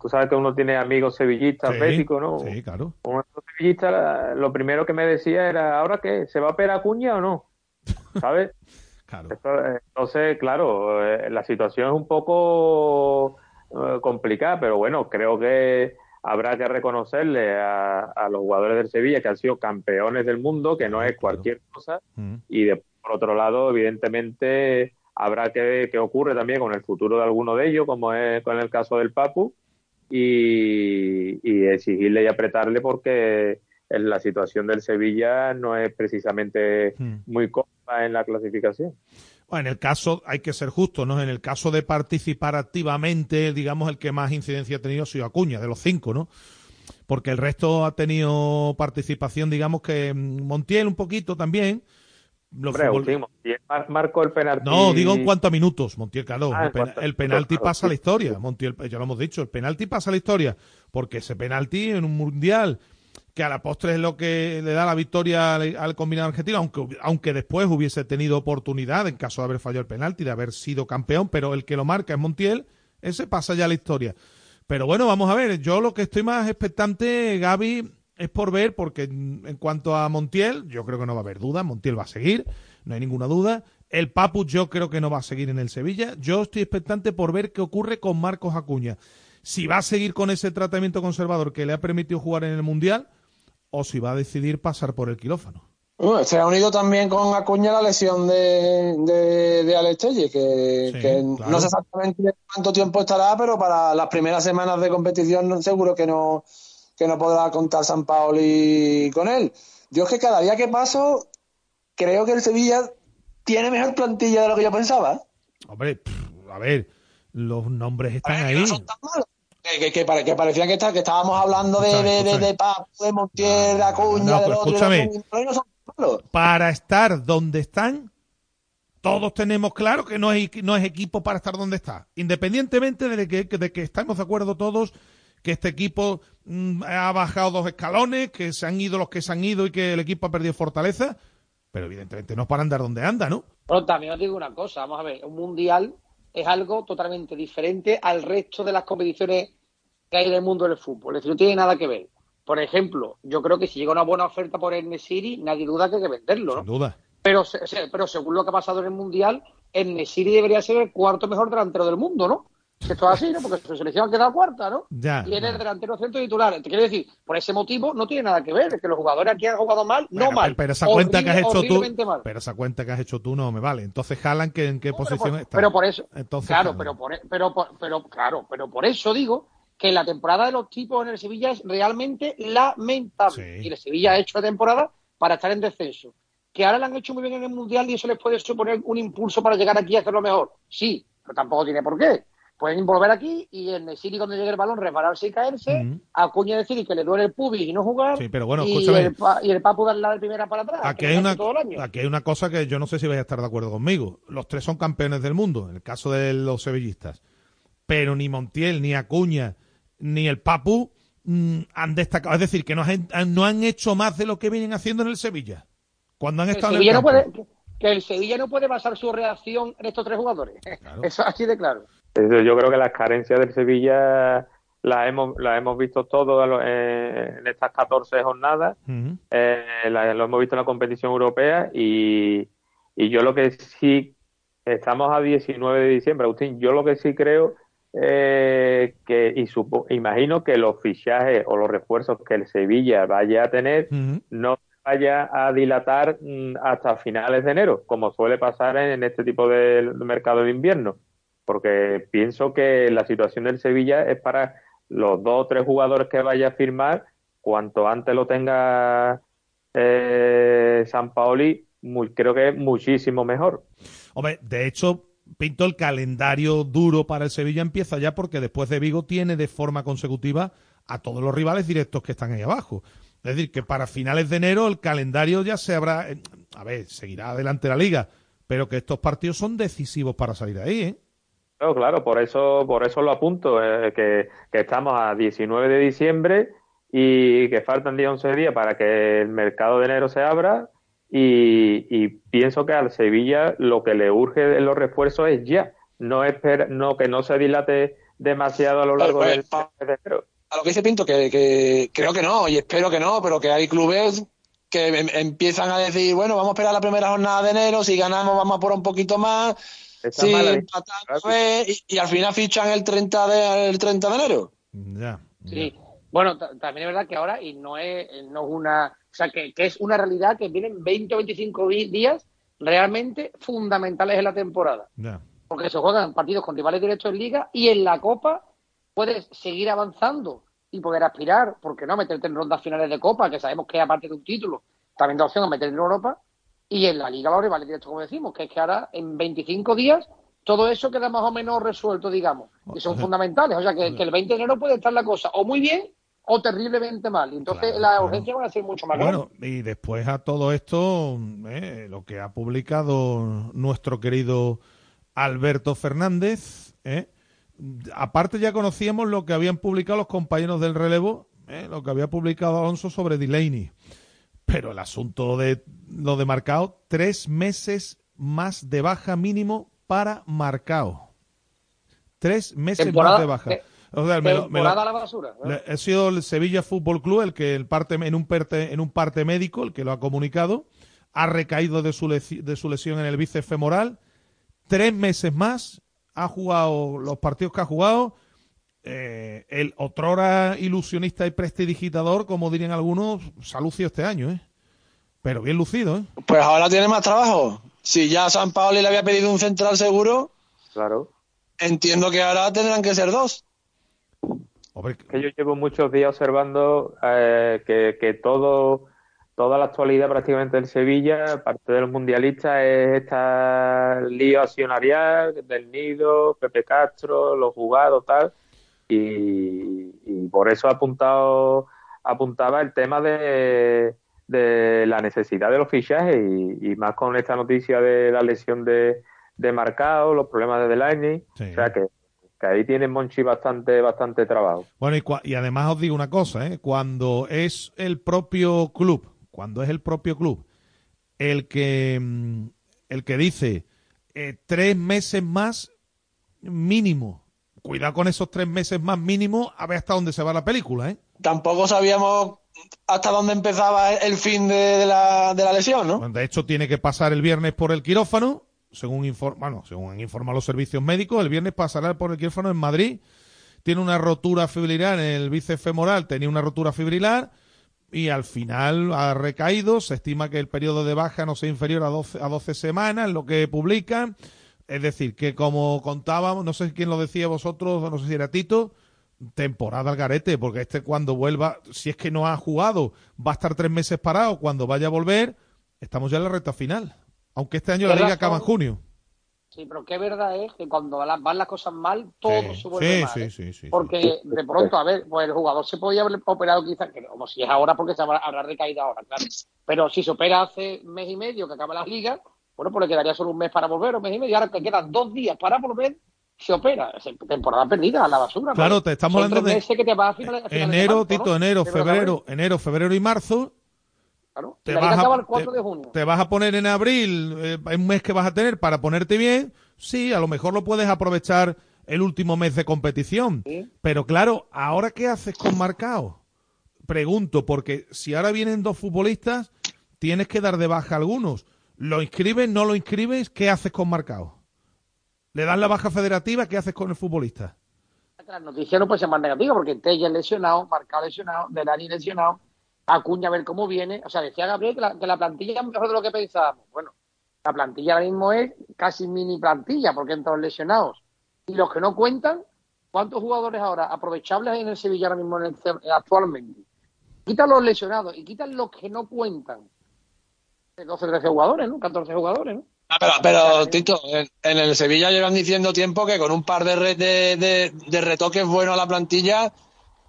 tú sabes que uno tiene amigos sevillistas, Sí, ¿no? Sí, claro. Un sevillista, lo primero que me decía era, ¿ahora qué? ¿Se va a pegar Acuña o no? [LAUGHS] ¿Sabes? Claro. Eh, Entonces, claro, eh, la situación es un poco eh, complicada, pero bueno, creo que habrá que reconocerle a, a los jugadores del Sevilla que han sido campeones del mundo, que no es cualquier cosa, Mm. y de, por otro lado, evidentemente, habrá que ver qué ocurre también con el futuro de alguno de ellos, como es con el caso del Papu, y, y exigirle y apretarle porque en la situación del Sevilla no es precisamente Mm. muy cómoda en la clasificación. Bueno, en el caso, hay que ser justo, ¿no? En el caso de participar activamente, digamos, el que más incidencia ha tenido ha sido Acuña, de los cinco, ¿no? Porque el resto ha tenido participación, digamos que Montiel un poquito también. Los Hombre, futbol- Agustín, Montiel mar- marcó el penalti. No, digo en cuanto a minutos, Montiel, claro. Ah, el, penalti pasa a la historia. Montiel, ya lo hemos dicho, el penalti pasa a la historia. Porque ese penalti en un mundial, que a la postre es lo que le da la victoria al, al combinado argentino, aunque, aunque después hubiese tenido oportunidad en caso de haber fallado el penalti, de haber sido campeón, pero el que lo marca es Montiel, ese pasa ya a la historia. Pero bueno, vamos a ver, yo lo que estoy más expectante, Gaby, es por ver, porque en cuanto a Montiel, yo creo que no va a haber duda, Montiel va a seguir, no hay ninguna duda. El Papu yo creo que no va a seguir en el Sevilla. Yo estoy expectante por ver qué ocurre con Marcos Acuña. Si va a seguir con ese tratamiento conservador que le ha permitido jugar en el Mundial o si va a decidir pasar por el quirófano. Bueno, se ha unido también con Acuña la lesión de, de, de Alex Telles, que, Sí, que claro. no sé exactamente cuánto tiempo estará, pero para las primeras semanas de competición seguro que no, que no podrá contar San Paoli con él. Yo es que cada día que paso, creo que el Sevilla tiene mejor plantilla de lo que yo pensaba. Hombre, pff, a ver, los nombres están ahí. Que, que, que pare- que parecía que, está- que estábamos hablando de, Escúchame, de, de, escúchame. de Papu, de Montiel, de Acuña, no, del otro, no son malos. Para estar donde están, todos tenemos claro que no es, no es equipo para estar donde está. Independientemente de que, de que estamos de acuerdo todos que este equipo mm, ha bajado dos escalones, que se han ido los que se han ido y que el equipo ha perdido fortaleza, pero evidentemente no es para andar donde anda, ¿no? Pero también os digo una cosa, vamos a ver, un mundial es algo totalmente diferente al resto de las competiciones que hay en el mundo del fútbol. Es decir, no tiene nada que ver. Por ejemplo, yo creo que si llega una buena oferta por el Nesiri, nadie duda que hay que venderlo, ¿no? Sin duda. Pero, pero según lo que ha pasado en el mundial, el Nesiri debería ser el cuarto mejor delantero del mundo, ¿no? Que Esto es así, ¿no? Porque su selección ha quedado cuarta, ¿no? Ya. Y él es el delantero centro titular. Te quiero decir, por ese motivo no tiene nada que ver. Es que los jugadores aquí han jugado mal, no mal. Pero esa cuenta que has hecho tú, mal. pero esa cuenta que has hecho tú no me vale. Entonces, Haaland, ¿qué- ¿en qué posición está? Pero por eso, Entonces, claro, Haaland. pero por, pero, por- pero claro, pero por eso digo que la temporada de los tipos en el Sevilla es realmente lamentable. Y el Sevilla ha hecho la temporada para estar en descenso. Que ahora la han hecho muy bien en el Mundial y eso les puede suponer un impulso para llegar aquí a hacerlo mejor. Sí, pero tampoco tiene por qué. Pueden volver aquí y en el City cuando llegue el balón resbalarse y caerse, Acuña decir que le duele el pubis y no jugar, Sí, pero bueno, y, escúchame. el, pa- y el Papu darle la primera para atrás. Aquí hay, una, aquí hay una cosa que yo no sé si vais a estar de acuerdo conmigo. Los tres son campeones del mundo, en el caso de los sevillistas. Pero ni Montiel, ni Acuña, ni el Papu mm, han destacado. Es decir, que no han, no han hecho más de lo que vienen haciendo en el Sevilla. Cuando han Que el, estado en el Sevilla no puede, que- que el Sevilla no puede basar su reacción en estos tres jugadores. [LAUGHS] Eso es así de claro. Yo creo que las carencias del Sevilla las hemos, las hemos visto todos eh, en estas 14 jornadas. Ujú. Eh, la- lo hemos visto en la competición europea y, y yo lo que sí, estamos a 19 de diciembre, Agustín, yo lo que sí creo eh, que, y supo- imagino que los fichajes o los refuerzos que el Sevilla vaya a tener no vaya a dilatar mm, hasta finales de enero, como suele pasar en este tipo de mercado de invierno, porque pienso que la situación del Sevilla es para los dos o tres jugadores que vaya a firmar, cuanto antes lo tenga eh, San Paoli, creo que es muchísimo mejor. Hombre, de hecho, Pinto, el calendario duro para el Sevilla empieza ya porque después de Vigo tiene de forma consecutiva a todos los rivales directos que están ahí abajo. Es decir, que para finales de enero el calendario ya se habrá. eh, A ver, seguirá adelante la liga, pero que estos partidos son decisivos para salir de ahí, ¿eh? Claro, claro, por eso, por eso lo apunto, eh, que, que estamos a 19 de diciembre y que faltan 10, 11 días para que el mercado de enero se abra y, y pienso que al Sevilla lo que le urge en los refuerzos es ya, no, espera, no que no se dilate demasiado a lo largo Pues, del mes de enero. A lo que dice Pinto, que, que creo que no, y espero que no, pero que hay clubes que em- empiezan a decir, bueno, vamos a esperar la primera jornada de enero, si ganamos vamos a por un poquito más, Está pues, y, y al final fichan el 30 de, el 30 de enero. Ya. Sí. Bueno, ta- también es verdad que ahora, y no es, no es una. O sea, que, que es una realidad que vienen 20 o 25 di- días realmente fundamentales en la temporada. Ya. Porque se juegan partidos con rivales directos en Liga y en la Copa puedes seguir avanzando y poder aspirar, porque no meterte en rondas finales de Copa, que sabemos que aparte de un título, también da opción a meterte en Europa. Y en la Liga los rivales directos, como decimos, que es que ahora en 25 días todo eso queda más o menos resuelto, digamos, y son fundamentales. O sea, que, que el 20 de enero puede estar la cosa o muy bien o terriblemente mal. Y entonces las urgencias van a ser mucho más Bueno, y después a todo esto, eh, lo que ha publicado nuestro querido Alberto Fernández, eh, aparte ya conocíamos lo que habían publicado los compañeros del relevo, eh, lo que había publicado Alonso sobre Delaney. Pero el asunto de lo de Marcao, tres meses más de baja mínimo para Marcao. Tres meses Temporada- más de baja. te- O sea, me lo- me lo- temporada a la basura. ¿no? ha sido el Sevilla Fútbol Club el que el parte, en, un parte, en un parte médico, el que lo ha comunicado, ha recaído de su, de su lesión en el bíceps femoral, tres meses más, ha jugado los partidos que ha jugado, eh, el otrora ilusionista y prestidigitador, como dirían algunos, se ha lucido este año, ¿eh? Pero bien lucido, ¿eh? Pues ahora tiene más trabajo. Si ya San Paoli le había pedido un central seguro, Claro. entiendo que ahora tendrán que ser dos. que yo llevo muchos días observando eh, que, que todo, toda la actualidad prácticamente del Sevilla, parte de los mundialistas, es esta lío accionarial del Nido, Pepe Castro, los jugados, tal, y, y por eso ha apuntado, apuntaba el tema de, de la necesidad de los fichajes y, y más con esta noticia de la lesión de, de Marcao, los problemas de Delaney, o sea que, que ahí tiene Monchi bastante, bastante trabajo. Bueno, y, cua- y además os digo una cosa, ¿eh? cuando es el propio club, cuando es el propio club el que, mm, el que dice eh, tres meses más mínimo, cuidado con esos tres meses más mínimo, a ver hasta dónde se va la película, ¿eh? Tampoco sabíamos hasta dónde empezaba el fin de, de la, de la lesión, ¿no? De hecho, tiene que pasar el viernes por el quirófano, según, inform bueno, según han informado los servicios médicos, el viernes pasará por el quirófano en Madrid. Tiene una rotura fibrilar en el bíceps femoral, tenía una rotura fibrilar y al final ha recaído. Se estima que el periodo de baja no sea inferior a 12, a 12 semanas, lo que publican. Es decir, que como contábamos, no sé quién lo decía vosotros, no sé si era Tito, temporada al garete, porque este cuando vuelva, si es que no ha jugado, va a estar tres meses parado, cuando vaya a volver, estamos ya en la recta final. Aunque este año la liga acaba en junio. Sí, pero qué verdad es que cuando van las cosas mal, todo Sí, se vuelve sí, mal. sí, ¿eh? sí, sí, Porque de pronto, a ver, pues el jugador se podía haber operado quizás, que como si es ahora porque se habrá, habrá recaído ahora, claro. Pero si se opera hace mes y medio que acaba la liga, bueno, pues le quedaría solo un mes para volver, un mes y medio. Ahora que quedan dos días para volver, se opera. Temporada perdida, a la basura. Claro, ¿no? te estamos Son hablando de meses que te vas a finales- a finales de enero, marzo, Tito, ¿no? enero, febrero, enero, febrero y marzo. Claro. Te la liga vas, acaba a, el 4 te- de junio. te vas a poner en abril, eh, un mes que vas a tener para ponerte bien. Sí, a lo mejor lo puedes aprovechar el último mes de competición. Pero claro, ¿ahora qué haces con Marcao? Pregunto, porque si ahora vienen dos futbolistas, tienes que dar de baja a algunos. ¿Lo inscribes, no lo inscribes? ¿Qué haces con Marcao? ¿Le das la baja federativa? ¿Qué haces con el futbolista? Las noticias no pueden ser más negativas porque Tella es lesionado, Marcado lesionado, Delani lesionado, Acuña a ver cómo viene. O sea, decía Gabriel que la, plantilla es mejor de lo que pensábamos. Bueno, la plantilla ahora mismo es casi mini plantilla porque entran lesionados. Y los que no cuentan, ¿cuántos jugadores ahora aprovechables hay en el Sevilla ahora mismo en el, actualmente? Quitan los lesionados y quitan los que no cuentan. 12, 13 jugadores, ¿no? 14 jugadores, ¿no? Ah, pero, pero Tito, en, en el Sevilla llevan diciendo tiempo que con un par de, re- de, de- de retoques buenos a la plantilla,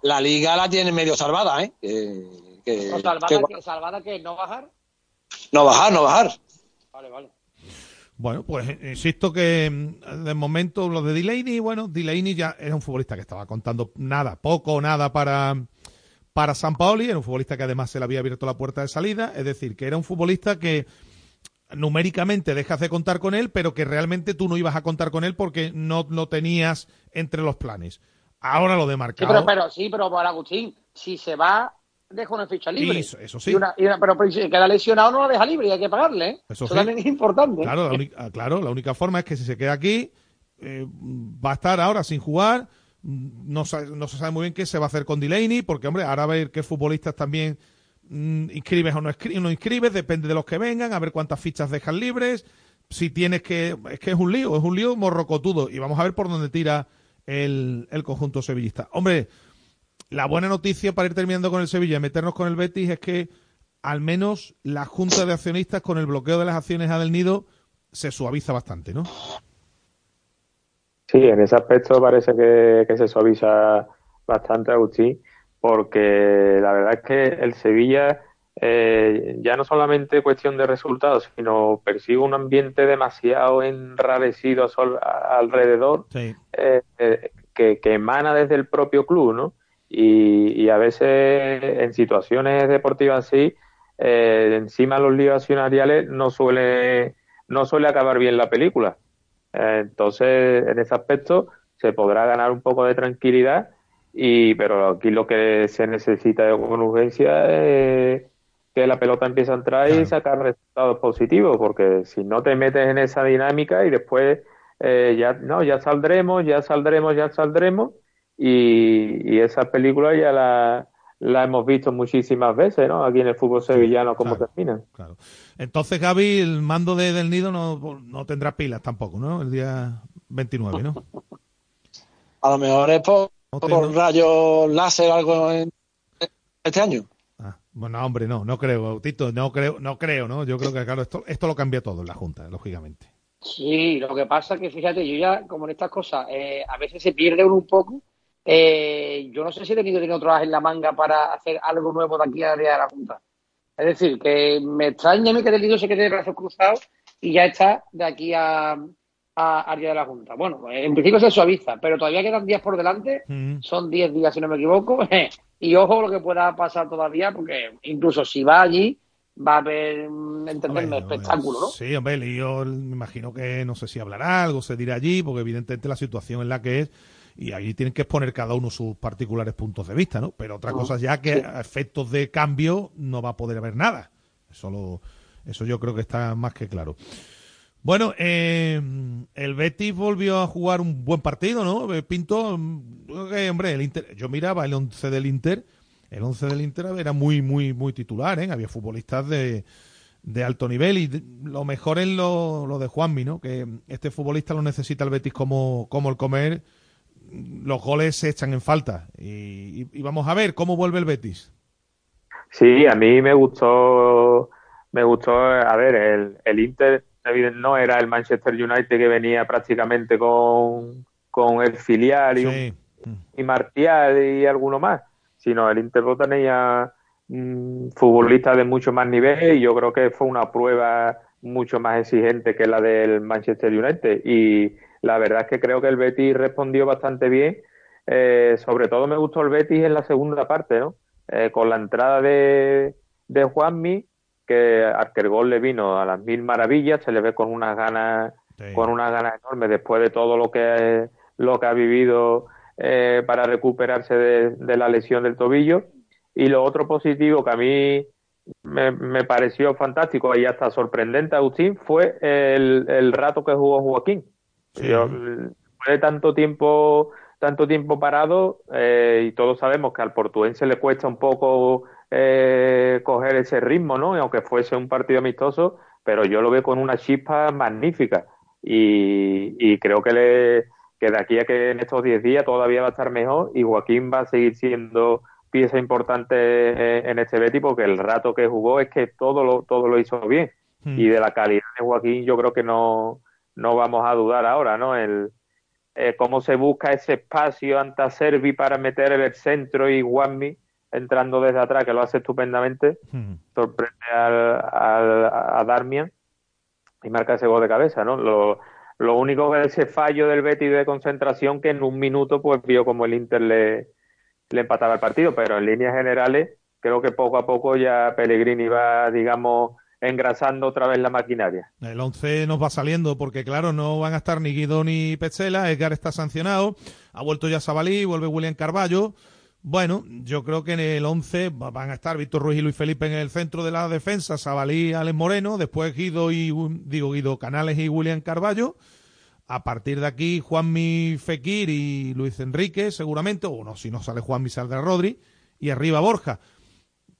la liga la tiene medio salvada, ¿eh? Que, que- O salvada, que- que, salvada que no bajar. no bajar, no bajar. Vale, vale. Bueno, pues eh, insisto que mm, de momento lo de Delaney, bueno, Delaney ya era un futbolista que estaba contando nada, poco o nada para, para San Paoli, era un futbolista que además se le había abierto la puerta de salida, es decir, que era un futbolista que numéricamente dejas de contar con él, pero que realmente tú no ibas a contar con él porque no lo tenías entre los planes. Ahora lo de Sí, Marcao. pero, pero, sí, pero para Agustín, si se va, deja una ficha libre. Eso- eso sí. Y una- y una- pero, pero si queda lesionado, no la deja libre y hay que pagarle. ¿eh? Eso Eso, sí. también es importante. Claro, la única, claro, la única forma es que si se queda aquí, eh, va a estar ahora sin jugar. No, no se sabe muy bien qué se va a hacer con Delaney, porque, hombre, ahora a ver qué futbolistas también mm, inscribes o no, no inscribes, depende de los que vengan, a ver cuántas fichas dejan libres. Si tienes que. Es que es un lío, es un lío morrocotudo. Y vamos a ver por dónde tira el, el conjunto sevillista. Hombre, la buena noticia para ir terminando con el Sevilla y meternos con el Betis es que al menos la Junta de Accionistas con el bloqueo de las acciones a Del Nido se suaviza bastante, ¿no? Sí, en ese aspecto parece que, que se suaviza bastante Agustín, porque la verdad es que el Sevilla eh, ya no solamente cuestión de resultados, sino persigue un ambiente demasiado enrarecido a sol- a- alrededor Sí. eh, eh, que, que emana desde el propio club, ¿no? Y, y a veces en situaciones deportivas así, eh, encima los líos accionariales no suele, no suele acabar bien la película. Eh, entonces, en ese aspecto se podrá ganar un poco de tranquilidad, y pero aquí lo que se necesita con urgencia es que la pelota empiece a entrar y sacar resultados positivos, porque si no te metes en esa dinámica y después eh, ya no ya saldremos, ya saldremos, ya saldremos, y, y esa película ya la, la hemos visto muchísimas veces, ¿no? Aquí en el fútbol sevillano, cómo terminan. Entonces, Gaby, el mando de Del Nido no, no tendrá pilas tampoco, ¿no? El día 29, ¿no? A lo mejor es por, por rayos láser o algo en- este año. Bueno, hombre, no, no creo, Tito, no creo, no creo, ¿no? Yo creo que, claro, esto, esto lo cambia todo en la Junta, lógicamente. Sí, lo que pasa es que, fíjate, yo ya, como en estas cosas, eh, a veces se pierde uno un poco. Eh, yo no sé si he tenido tiene otro as en la manga para hacer algo nuevo de aquí a día de la Junta. Es decir, que me extraña a mí que Delito se quede de brazos cruzados y ya está de aquí a, a, día de la Junta. Bueno, pues, en principio se suaviza, pero todavía quedan días por delante. Son 10 días, si no me equivoco. [LAUGHS] y ojo lo que pueda pasar todavía, porque incluso si va allí, va a haber, mm, entenderme, espectáculo, ¿no? Sí, hombre, yo me imagino que no sé si hablará algo, se dirá allí, porque evidentemente la situación en la que es, y allí tienen que exponer cada uno sus particulares puntos de vista, ¿no? Pero otra cosa ya que a efectos de cambio no va a poder haber nada. Eso, lo- eso yo creo que está más que claro. Bueno, eh, el Betis volvió a jugar un buen partido, ¿no? Eh, Pinto, mm, yo creo que, hombre, el Inter, yo miraba el 11 del Inter, el 11 del Inter era muy, muy, muy titular, ¿eh? Había futbolistas de, de alto nivel y de- lo mejor es lo, lo de Juanmi, ¿no? Que este futbolista lo necesita el Betis como, como el comer. Los goles se echan en falta. Y, y- vamos a ver cómo vuelve el Betis. Sí, a mí me gustó, me gustó, a ver, el, el Inter no era el Manchester United que venía prácticamente con, con el filial y, Sí. un- y Martial y alguno más, sino el Inter lo tenía mm, futbolistas de mucho más nivel y yo creo que fue una prueba mucho más exigente que la del Manchester United y la verdad es que creo que el Betis respondió bastante bien eh, sobre todo me gustó el Betis en la segunda parte, ¿no? Eh, con la entrada de, de Juanmi, que al que el gol le vino a las mil maravillas, se le ve con unas ganas, con unas ganas enormes después de todo lo que, lo que ha vivido eh, para recuperarse de, de la lesión del tobillo. Y lo otro positivo que a mí me, me pareció fantástico y hasta sorprendente, Agustín, fue el, el rato que jugó Joaquín. Yo, después de tanto tiempo, tanto tiempo parado, eh, y todos sabemos que al portuense le cuesta un poco eh, coger ese ritmo, ¿no? Y aunque fuese un partido amistoso, pero yo lo veo con una chispa magnífica. Y, y creo que, le, que de aquí a que en estos 10 días todavía va a estar mejor y Joaquín va a seguir siendo pieza importante en este Betis porque el rato que jugó es que todo lo, todo lo hizo bien. Y de la calidad de Joaquín yo creo que no, no vamos a dudar ahora, ¿no? El, eh, cómo se busca ese espacio ante Servi para meter en el centro y Guanmi entrando desde atrás, que lo hace estupendamente, sorprende al, al- a Darmian y marca ese gol de cabeza, ¿no? Lo, lo único que ese fallo del Betis de concentración que en un minuto pues vio como el Inter le, le empataba el partido, pero en líneas generales creo que poco a poco ya Pellegrini va, digamos, engrasando otra vez la maquinaria. El 11 nos va saliendo porque, claro, no van a estar ni Guido ni Petzela. Edgar está sancionado. Ha vuelto ya Sabalí, vuelve William Carballo. Bueno, yo creo que en el 11 va- van a estar Víctor Ruiz y Luis Felipe en el centro de la defensa, Sabalí, Alex Moreno, después Guido y digo Guido Canales y William Carballo. A partir de aquí, Juanmi Fekir y Luis Enrique, seguramente, o no, si no sale Juanmi, saldrá Rodri, y arriba Borja.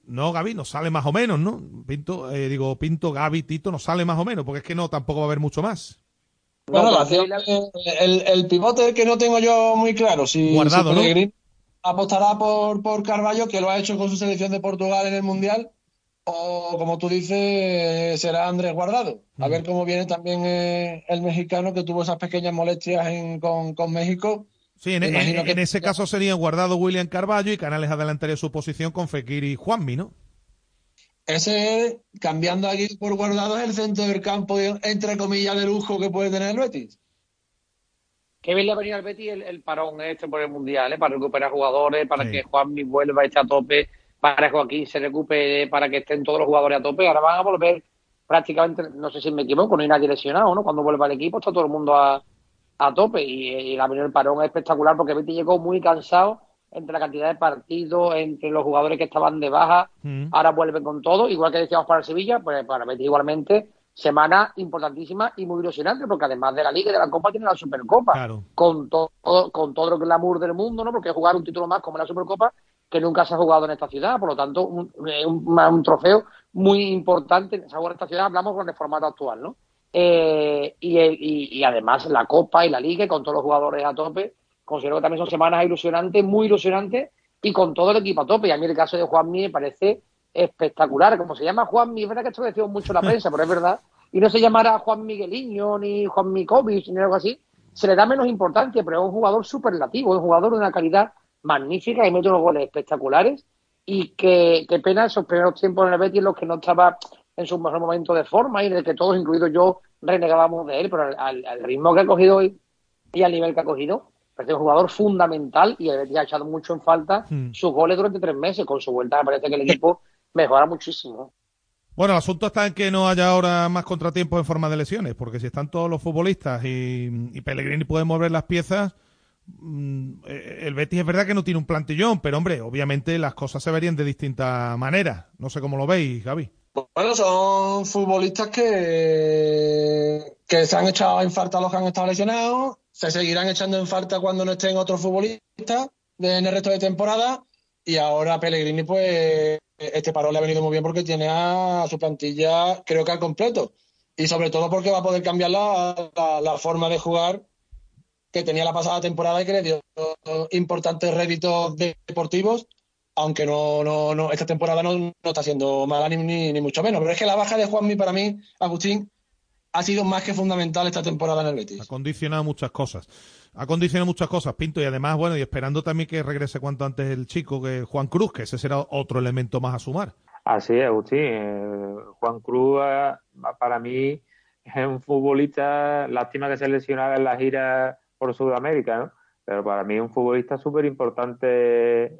No, Gaby, nos sale más o menos, ¿no? Pinto, eh, digo, Pinto, Gaby, Tito, nos sale más o menos, porque es que no, tampoco va a haber mucho más. Bueno, la el, el pivote que no tengo yo muy claro, si, Guardado, si ¿no? Apostará por, por Carballo, que lo ha hecho con su selección de Portugal en el Mundial, o como tú dices, será Andrés Guardado. Mm. A ver cómo viene también eh, el mexicano que tuvo esas pequeñas molestias en- con, con México. Sí, en, que- en ese caso sería guardado William Carballo y Canales adelantaría su posición con Fekir y Juanmi, ¿no? Ese, cambiando aquí por Guardado, es el centro del campo, entre comillas, de lujo que puede tener el Betis. Qué bien le ha venido al Betis el, el parón este por el Mundial, ¿eh? para recuperar jugadores, para Sí. que Juanmi vuelva a estar a tope, para que Joaquín se recupere, para que estén todos los jugadores a tope. Ahora van a volver prácticamente, no sé si me equivoco, no hay nadie lesionado, ¿no? Cuando vuelva el equipo está todo el mundo a, a tope y, y la el parón es espectacular porque Betis llegó muy cansado entre la cantidad de partidos, entre los jugadores que estaban de baja, ahora vuelven con todo, igual que decíamos para el Sevilla, pues para Betis igualmente, semana importantísima y muy ilusionante, porque además de la Liga y de la Copa tiene la Supercopa, con todo con todo el glamour del mundo, ¿no? Porque jugar un título más como la Supercopa, que nunca se ha jugado en esta ciudad, por lo tanto, un, eh, un- un trofeo muy importante, se ha jugado en esta ciudad, hablamos con el formato actual, ¿no? Eh, y, el- y, y además la Copa y la Liga, con todos los jugadores a tope, considero que también son semanas ilusionantes, muy ilusionantes, y con todo el equipo a tope. Y a mí el caso de Juanmi me parece espectacular. Como se llama Juanmi, es verdad que esto lo decimos mucho en la [LAUGHS] prensa, pero es verdad. Y no se llamará Juan Migueliño, ni Juan Mikovic, ni algo así. Se le da menos importancia, pero es un jugador superlativo, es un jugador de una calidad magnífica y mete unos goles espectaculares. Y que, pena esos primeros tiempos en el Betis en los que no estaba en su mejor momento de forma y en el que todos, incluidos yo, renegábamos de él, pero al, ritmo que ha cogido hoy y al nivel que ha cogido, parece un jugador fundamental y ha echado mucho en falta Hmm. sus goles durante tres meses. Con su vuelta me parece que el equipo mejora muchísimo. Bueno, el asunto está en que no haya ahora más contratiempos en forma de lesiones, porque si están todos los futbolistas y, y Pellegrini puede mover las piezas, mm, eh, el Betis es verdad que no tiene un plantillón, pero hombre, obviamente las cosas se verían de distintas maneras. No sé cómo lo veis, Gaby. Bueno, son futbolistas que, que se han echado en falta los que han estado lesionados, se seguirán echando en falta cuando no estén otros futbolistas en el resto de temporada y ahora Pellegrini pues este parón le ha venido muy bien porque tiene a su plantilla creo que al completo. Y sobre todo porque va a poder cambiar la, la- la forma de jugar que tenía la pasada temporada y que le dio importantes réditos deportivos aunque no, no, no, esta temporada no, no está siendo mala ni, ni, ni mucho menos. Pero es que la baja de Juanmi para mí, Agustín, ha sido más que fundamental esta temporada en el Betis. Ha condicionado muchas cosas. Ha condicionado muchas cosas, Pinto, y además, bueno, y esperando también que regrese cuanto antes el chico, que Juan Cruz, que ese será otro elemento más a sumar. Así es, Agustín. Eh, Juan Cruz, eh, para mí, es un futbolista, lástima que se lesionara en la gira por Sudamérica, ¿no? Pero para mí un futbolista súper importante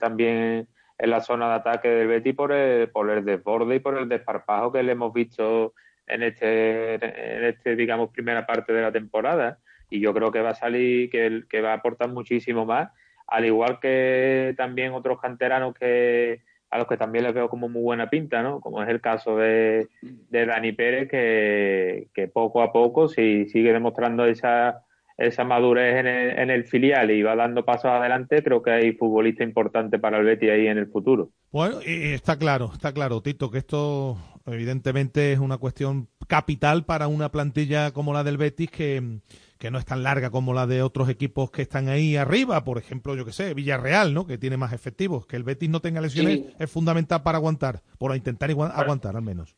también en la zona de ataque del Betis por el, por el desborde y por el desparpajo que le hemos visto en este, en este, digamos, primera parte de la temporada. Y yo creo que va a salir, que, que va a aportar muchísimo más, al igual que también otros canteranos que a los que también les veo como muy buena pinta, ¿no? Como es el caso de, de Dani Pérez, que, que poco a poco, si sigue demostrando esa esa madurez en el, en el, filial y va dando pasos adelante, creo que hay futbolista importante para el Betis ahí en el futuro. Bueno, y está claro, está claro, Tito, que esto evidentemente es una cuestión capital para una plantilla como la del Betis que, que no es tan larga como la de otros equipos que están ahí arriba, por ejemplo, yo que sé, Villarreal, ¿no? Que tiene más efectivos, que el Betis no tenga lesiones sí. es fundamental para aguantar, por intentar aguantar al menos.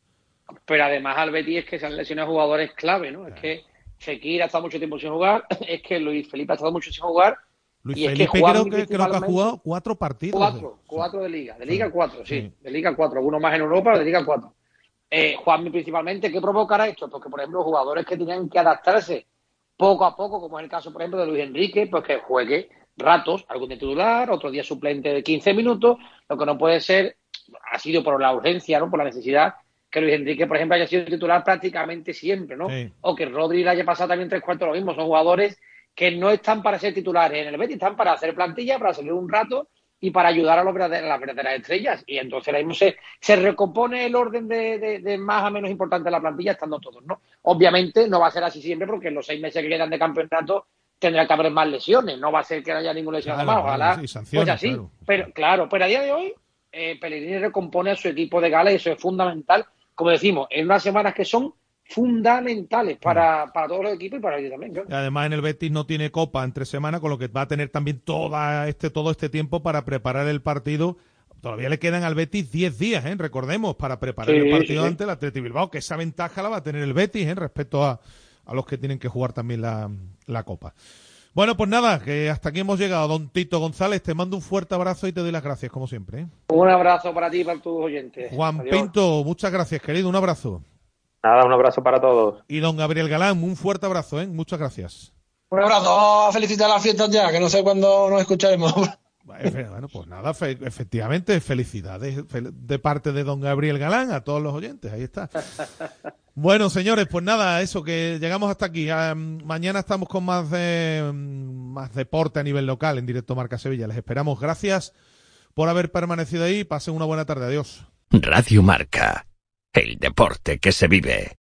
Pero además al Betis es que se han lesionado jugadores clave, ¿no? Es que Fekir ha estado mucho tiempo sin jugar, [LAUGHS] es que Luis Felipe ha estado mucho sin jugar. Luis y Felipe es que creo, que, creo que ha jugado cuatro partidos. Cuatro, cuatro de liga, de liga cuatro, sí, sí. de liga cuatro, uno más en Europa, de liga cuatro. Eh, Juanmi principalmente, ¿qué provocará esto? Porque, por ejemplo, jugadores que tenían que adaptarse poco a poco, como es el caso, por ejemplo, de Luis Enrique, pues que juegue ratos, algún de titular, otro día suplente de 15 minutos, lo que no puede ser, ha sido por la urgencia, ¿no? por la necesidad que Luis Enrique, por ejemplo, haya sido titular prácticamente siempre, ¿no? Sí. O que Rodri le haya pasado también tres cuartos lo mismo. Son jugadores que no están para ser titulares en el Betis, están para hacer plantilla, para salir un rato y para ayudar a, los verdader, a las verdaderas estrellas. Y entonces ahora mismo se, se recompone el orden de, de, de, más a menos importante de la plantilla, estando todos, ¿no? Obviamente no va a ser así siempre, porque en los seis meses que quedan de campeonato tendrá que haber más lesiones. No va a ser que no haya ninguna lesión claro, más, ojalá. Sí, pues así. Claro. Pero claro, pero a día de hoy, eh, Pellegrini recompone a su equipo de gala y eso es fundamental como decimos, en unas semanas que son fundamentales para, para todos los equipos y para ellos también. Y además en el Betis no tiene copa entre semanas, con lo que va a tener también toda este, todo este tiempo para preparar el partido. Todavía le quedan al Betis 10 días, ¿eh? recordemos, para preparar Sí, el partido sí, sí. ante el Atleti Bilbao, que esa ventaja la va a tener el Betis ¿eh? respecto a, a los que tienen que jugar también la, la copa. Bueno, pues nada, que hasta aquí hemos llegado. Don Tito González, te mando un fuerte abrazo y te doy las gracias, como siempre. ¿eh? Un abrazo para ti y para tus oyentes. Juan Adiós. Pinto, muchas gracias, querido. Un abrazo. Nada, un abrazo para todos. Y don Gabriel Galán, un fuerte abrazo. ¿eh? Muchas gracias. Un abrazo, vamos a felicitar las fiestas ya, que no sé cuándo nos escucharemos. [LAUGHS] Efe- Bueno, pues nada, fe- efectivamente, felicidades fel- de parte de don Gabriel Galán a todos los oyentes. Ahí está. [LAUGHS] Bueno, señores, pues nada, eso, que llegamos hasta aquí. Ah, mañana estamos con más, de, más deporte a nivel local en directo Marca Sevilla. Les esperamos. Gracias por haber permanecido ahí. Pasen una buena tarde. Adiós. Radio Marca. El deporte que se vive.